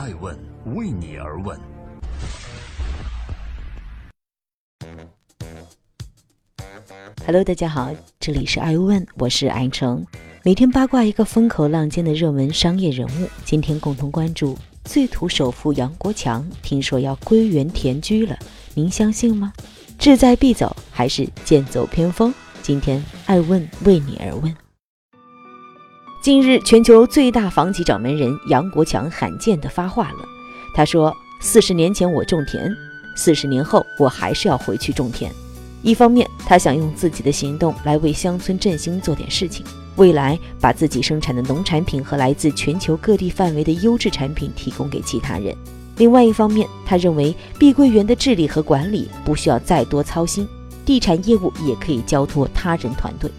爱问为你而问。Hello，大家好，这里是爱问，我是爱成。每天八卦一个风口浪尖的热门商业人物，今天共同关注最土首富杨国强，听说要归园田居了，您相信吗？志在必走还是剑走偏锋？今天爱问为你而问。近日，全球最大房企掌门人杨国强罕见的发话了，他说：“四十年前我种田，四十年后我还是要回去种田。”一方面，他想用自己的行动来为乡村振兴做点事情，未来把自己生产的农产品和来自全球各地范围的优质产品提供给其他人；另外一方面，他认为碧桂园的治理和管理不需要再多操心，地产业务也可以交托他人团队。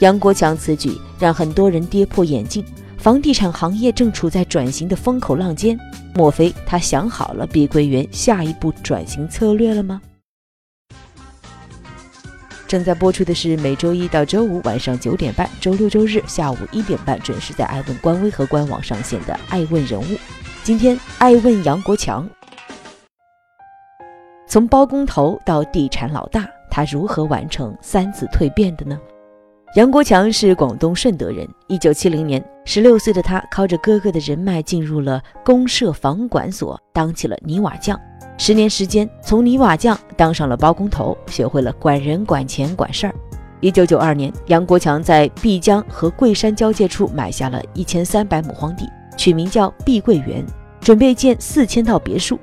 杨国强此举让很多人跌破眼镜，房地产行业正处在转型的风口浪尖，莫非他想好了碧桂园下一步转型策略了吗？正在播出的是每周一到周五晚上九点半，周六周日下午一点半准时在爱问官微和官网上线的《爱问人物》。今天，爱问杨国强，从包工头到地产老大，他如何完成三次蜕变的呢？杨国强是广东顺德人，一九七零年，十六岁的他靠着哥哥的人脉进入了公社房管所，当起了泥瓦匠。十年时间，从泥瓦匠当上了包工头，学会了管人、管钱、管事儿。一九九二年，杨国强在碧江和桂山交界处买下了一千三百亩荒地，取名叫碧桂园，准备建四千套别墅。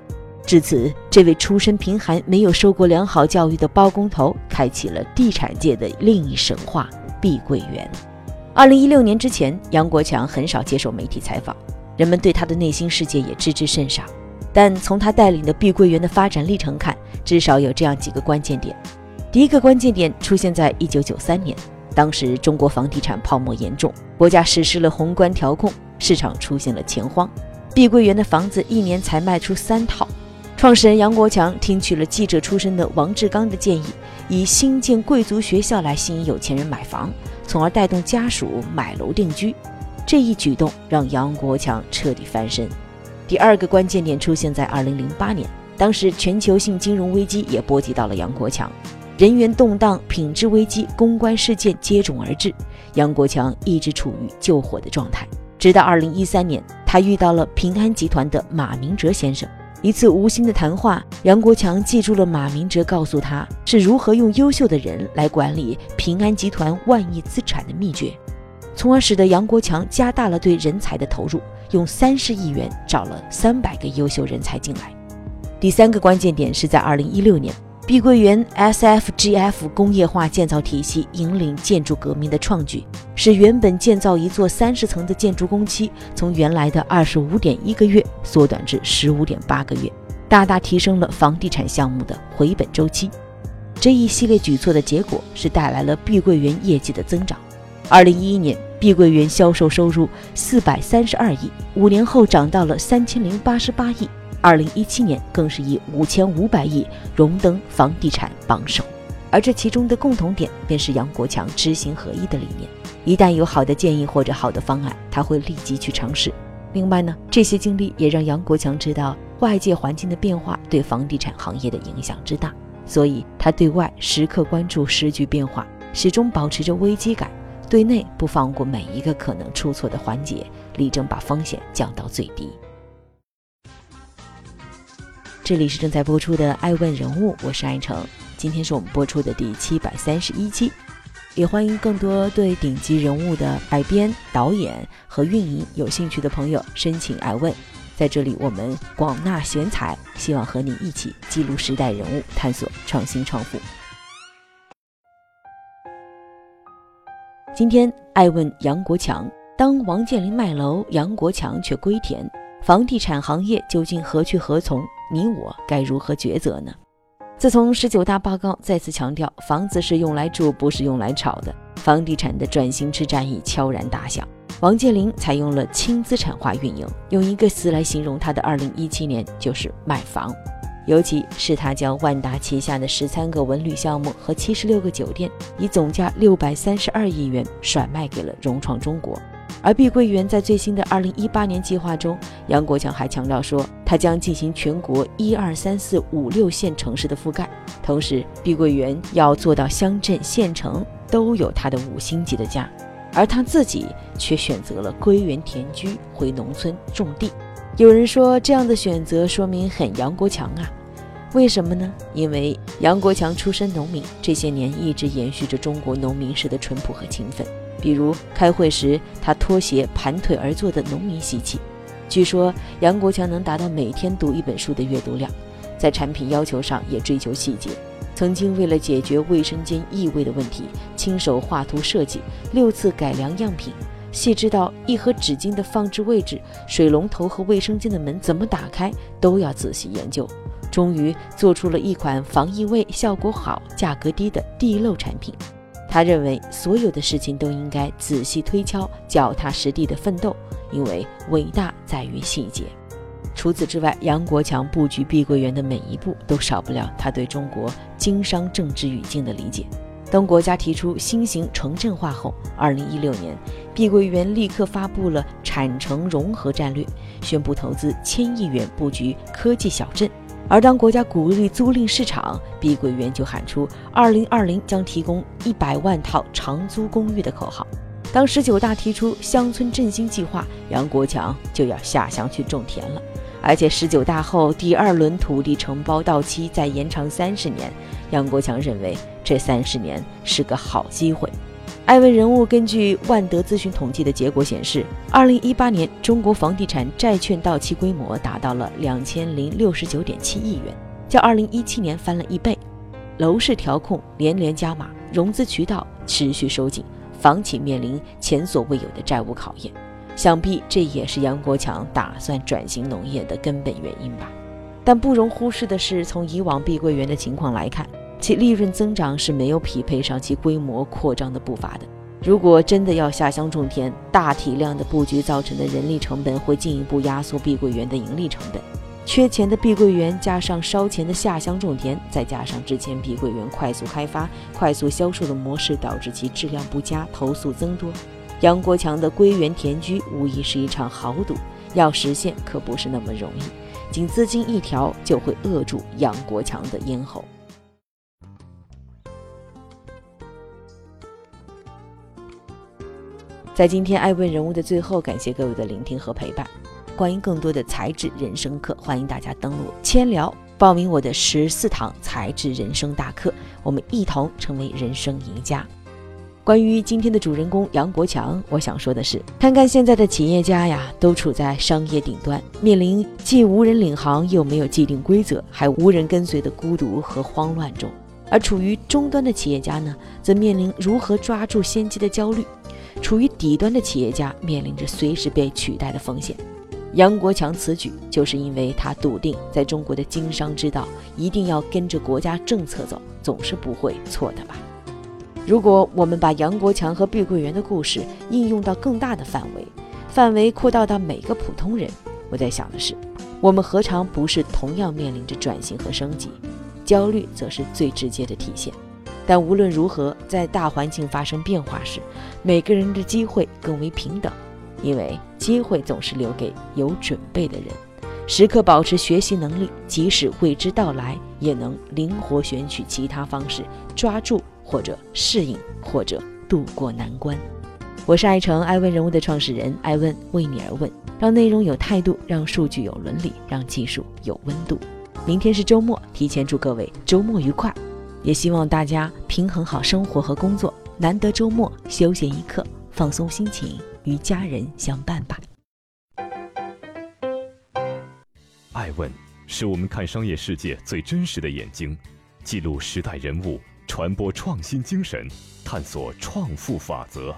至此，这位出身贫寒、没有受过良好教育的包工头，开启了地产界的另一神话——碧桂园。二零一六年之前，杨国强很少接受媒体采访，人们对他的内心世界也知之甚少。但从他带领的碧桂园的发展历程看，至少有这样几个关键点。第一个关键点出现在一九九三年，当时中国房地产泡沫严重，国家实施了宏观调控，市场出现了钱荒，碧桂园的房子一年才卖出三套。创始人杨国强听取了记者出身的王志刚的建议，以新建贵族学校来吸引有钱人买房，从而带动家属买楼定居。这一举动让杨国强彻底翻身。第二个关键点出现在二零零八年，当时全球性金融危机也波及到了杨国强，人员动荡、品质危机、公关事件接踵而至，杨国强一直处于救火的状态。直到二零一三年，他遇到了平安集团的马明哲先生，一次无心的谈话，杨国强记住了马明哲告诉他是如何用优秀的人来管理平安集团万亿资产的秘诀，从而使得杨国强加大了对人才的投入。用三十亿元找了三百个优秀人才进来。第三个关键点是在二零一六年，碧桂园 SFGF 工业化建造体系引领建筑革命的创举，使原本建造一座三十层的建筑工期从原来的二十五点一个月缩短至十五点八个月，大大提升了房地产项目的回本周期。这一系列举措的结果是带来了碧桂园业绩的增长。二零一一年。碧桂园销售收入四百三十二亿，五年后涨到了三千零八十八亿。二零一七年更是以五千五百亿荣登房地产榜首。而这其中的共同点便是杨国强知行合一的理念。一旦有好的建议或者好的方案，他会立即去尝试。另外呢，这些经历也让杨国强知道外界环境的变化对房地产行业的影响之大，所以他对外时刻关注时局变化，始终保持着危机感。对内不放过每一个可能出错的环节，力争把风险降到最低。这里是正在播出的《爱问人物》，我是爱成。今天是我们播出的第七百三十一期，也欢迎更多对顶级人物的改编、导演和运营有兴趣的朋友申请爱问。在这里，我们广纳贤才，希望和你一起记录时代人物，探索创新创富。今天爱问杨国强：当王健林卖楼，杨国强却归田，房地产行业究竟何去何从？你我该如何抉择呢？自从十九大报告再次强调房子是用来住，不是用来炒的，房地产的转型之战已悄然打响。王健林采用了轻资产化运营，用一个词来形容他的二零一七年就是卖房。尤其是他将万达旗下的十三个文旅项目和七十六个酒店，以总价六百三十二亿元甩卖给了融创中国，而碧桂园在最新的二零一八年计划中，杨国强还强调说，他将进行全国一二三四五六线城市的覆盖，同时碧桂园要做到乡镇县城都有他的五星级的家，而他自己却选择了归园田居，回农村种地。有人说，这样的选择说明很杨国强啊。为什么呢？因为杨国强出身农民，这些年一直延续着中国农民式的淳朴和勤奋。比如开会时，他脱鞋盘腿而坐的农民习气。据说杨国强能达到每天读一本书的阅读量，在产品要求上也追求细节。曾经为了解决卫生间异味的问题，亲手画图设计，六次改良样品，细致到一盒纸巾的放置位置、水龙头和卫生间的门怎么打开都要仔细研究。终于做出了一款防异味、效果好、价格低的地漏产品。他认为所有的事情都应该仔细推敲、脚踏实地的奋斗，因为伟大在于细节。除此之外，杨国强布局碧桂园的每一步都少不了他对中国经商政治语境的理解。当国家提出新型城镇化后，2016年，碧桂园立刻发布了产城融合战略，宣布投资千亿元布局科技小镇。而当国家鼓励租赁市场，碧桂园就喊出“二零二零将提供一百万套长租公寓”的口号。当十九大提出乡村振兴计划，杨国强就要下乡去种田了。而且十九大后第二轮土地承包到期再延长三十年，杨国强认为这三十年是个好机会。艾问人物根据万德咨询统计的结果显示，二零一八年中国房地产债券到期规模达到了两千零六十九点七亿元，较二零一七年翻了一倍。楼市调控连连加码，融资渠道持续收紧，房企面临前所未有的债务考验。想必这也是杨国强打算转型农业的根本原因吧。但不容忽视的是，从以往碧桂园的情况来看。其利润增长是没有匹配上其规模扩张的步伐的。如果真的要下乡种田，大体量的布局造成的人力成本会进一步压缩碧桂园的盈利成本。缺钱的碧桂园加上烧钱的下乡种田，再加上之前碧桂园快速开发、快速销售的模式，导致其质量不佳，投诉增多。杨国强的归园田居无疑是一场豪赌，要实现可不是那么容易。仅资金一条就会扼住杨国强的咽喉。在今天爱问人物的最后，感谢各位的聆听和陪伴。关于更多的才智人生课，欢迎大家登录千聊报名我的十四堂才智人生大课，我们一同成为人生赢家。关于今天的主人公杨国强，我想说的是，看看现在的企业家呀，都处在商业顶端，面临既无人领航，又没有既定规则，还无人跟随的孤独和慌乱中；而处于终端的企业家呢，则面临如何抓住先机的焦虑。处于底端的企业家面临着随时被取代的风险。杨国强此举就是因为他笃定，在中国的经商之道一定要跟着国家政策走，总是不会错的吧？如果我们把杨国强和碧桂园的故事应用到更大的范围，范围扩大到每个普通人，我在想的是，我们何尝不是同样面临着转型和升级？焦虑则是最直接的体现。但无论如何，在大环境发生变化时，每个人的机会更为平等，因为机会总是留给有准备的人。时刻保持学习能力，即使未知到来，也能灵活选取其他方式抓住或者适应或者度过难关。我是爱成爱问人物的创始人爱问，为你而问，让内容有态度，让数据有伦理，让技术有温度。明天是周末，提前祝各位周末愉快。也希望大家平衡好生活和工作，难得周末休闲一刻，放松心情，与家人相伴吧。爱问是我们看商业世界最真实的眼睛，记录时代人物，传播创新精神，探索创富法则。